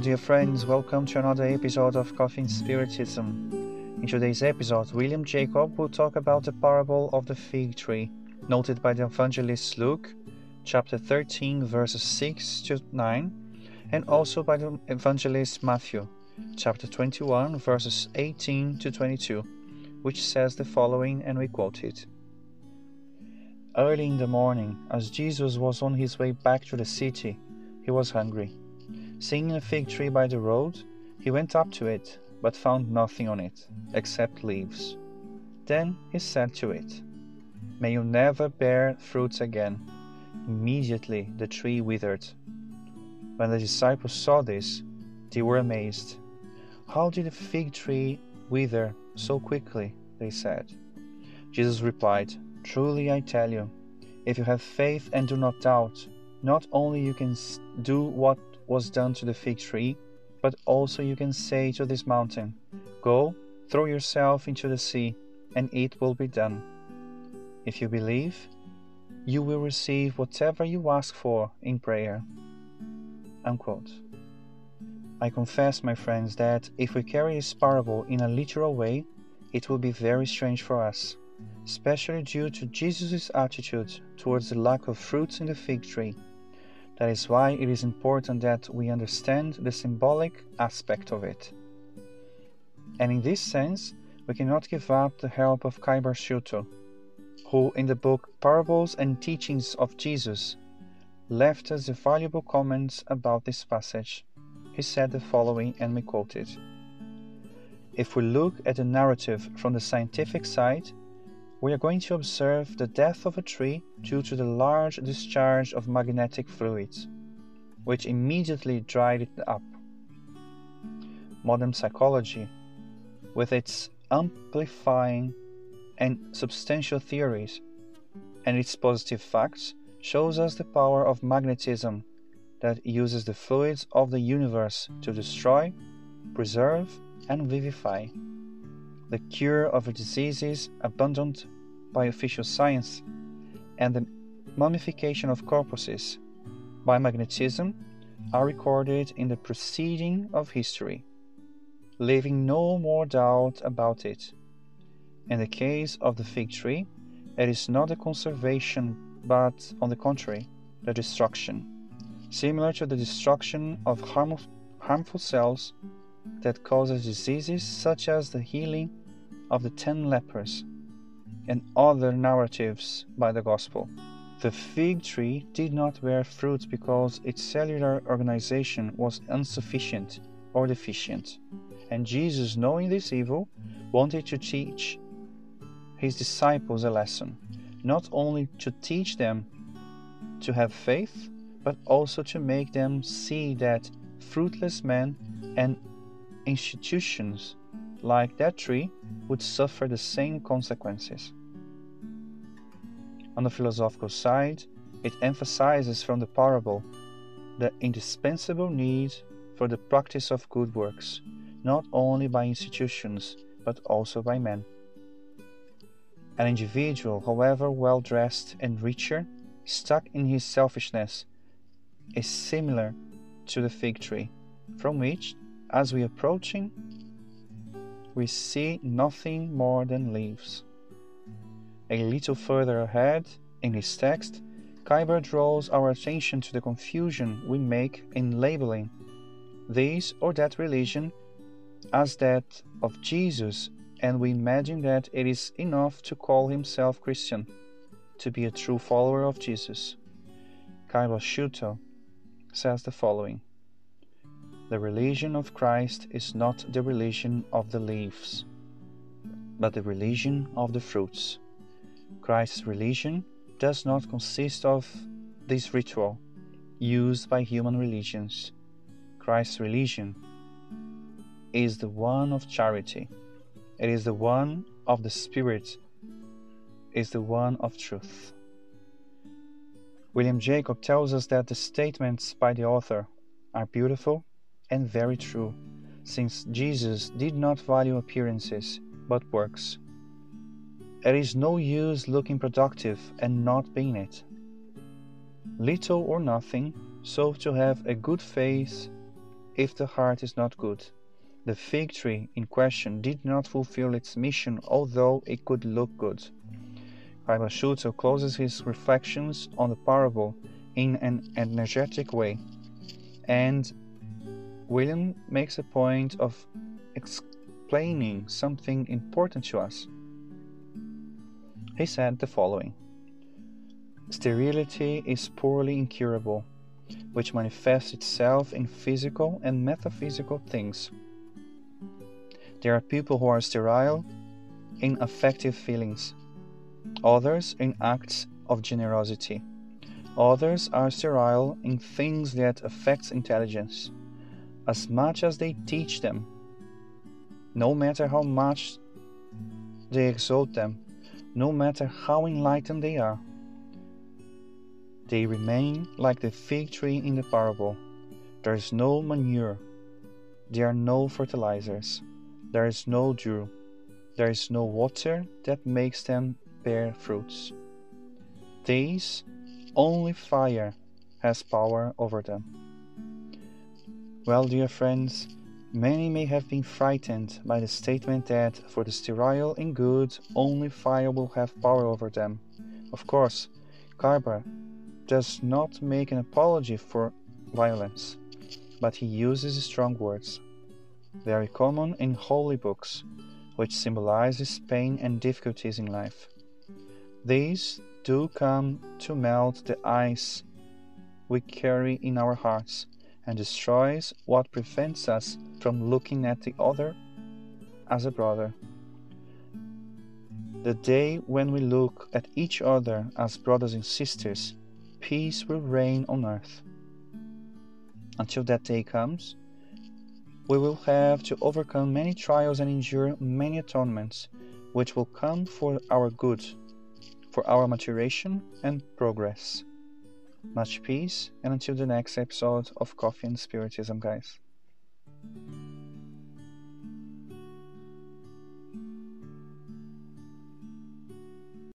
Dear friends, welcome to another episode of Coffee and Spiritism. In today's episode, William Jacob will talk about the parable of the fig tree, noted by the evangelist Luke, chapter 13, verses 6 to 9, and also by the evangelist Matthew, chapter 21, verses 18 to 22, which says the following, and we quote it. Early in the morning, as Jesus was on his way back to the city, he was hungry. Seeing a fig tree by the road, he went up to it, but found nothing on it, except leaves. Then he said to it, May you never bear fruits again. Immediately the tree withered. When the disciples saw this, they were amazed. How did the fig tree wither so quickly? They said. Jesus replied, Truly I tell you, if you have faith and do not doubt, not only you can do what was done to the fig tree, but also you can say to this mountain, Go, throw yourself into the sea, and it will be done. If you believe, you will receive whatever you ask for in prayer. Unquote. I confess, my friends, that if we carry this parable in a literal way, it will be very strange for us, especially due to Jesus' attitude towards the lack of fruits in the fig tree. That is why it is important that we understand the symbolic aspect of it. And in this sense, we cannot give up the help of Cairbar Schutel, who in the book Parables and Teachings of Jesus left us a valuable comments about this passage. He said the following, and we quote it. If we look at the narrative from the scientific side, we are going to observe the death of a tree due to the large discharge of magnetic fluids, which immediately dried it up. Modern psychology, with its amplifying and substantial theories and its positive facts, shows us the power of magnetism that uses the fluids of the universe to destroy, preserve, and vivify the cure of diseases abandoned by official science, and the mummification of corpses by magnetism are recorded in the proceeding of history, leaving no more doubt about it. In the case of the fig tree, it is not the conservation, but, on the contrary, the destruction, similar to the destruction of harmful, harmful cells that causes diseases such as the healing of the ten lepers and other narratives by the gospel. The fig tree did not bear fruit because its cellular organization was insufficient or deficient, and Jesus, knowing this evil, wanted to teach his disciples a lesson, not only to teach them to have faith, but also to make them see that fruitless men and institutions like that tree would suffer the same consequences. On the philosophical side, it emphasizes from the parable the indispensable need for the practice of good works, not only by institutions, but also by men. An individual, however well dressed and richer, stuck in his selfishness, is similar to the fig tree, from which, as we approaching, we see nothing more than leaves. A little further ahead, in his text, Cairbar draws our attention to the confusion we make in labeling this or that religion as that of Jesus, and we imagine that it is enough to call himself Christian to be a true follower of Jesus. Cairbar Schutel says the following the religion of Christ is not the religion of the leaves, but the religion of the fruits. Christ's religion does not consist of this ritual used by human religions. Christ's religion is the one of charity. It is the one of the Spirit, It is the one of truth. William Jacob tells us that the statements by the author are beautiful and very true, since Jesus did not value appearances, but works. It is no use looking productive and not being it. Little or nothing, so to have a good face if the heart is not good. The fig tree in question did not fulfill its mission, although it could look good. Schutel closes his reflections on the parable in an energetic way, and William makes a point of explaining something important to us. He said the following Sterility is poorly incurable, which manifests itself in physical and metaphysical things. There are people who are sterile in affective feelings, others in acts of generosity. Others are sterile in things that affect intelligence, as much as they teach them, no matter how much they exalt them, no matter how enlightened they are. They remain like the fig tree in the parable. There is no manure, there are no fertilizers, there is no dew, there is no water that makes them bear fruits. These only fire has power over them. Well, dear friends, many may have been frightened by the statement that for the sterile and good, only fire will have power over them. Of course, Cairbar does not make an apology for violence, but he uses strong words, very common in holy books, which symbolizes pain and difficulties in life. These do come to melt the ice we carry in our hearts and destroys what prevents us from looking at the other as a brother. The day when we look at each other as brothers and sisters peace will reign on earth. Until that day comes, we will have to overcome many trials and endure many atonements, which will come for our good, for our maturation and progress. Much peace, and until the next episode of Coffee and Spiritism, guys.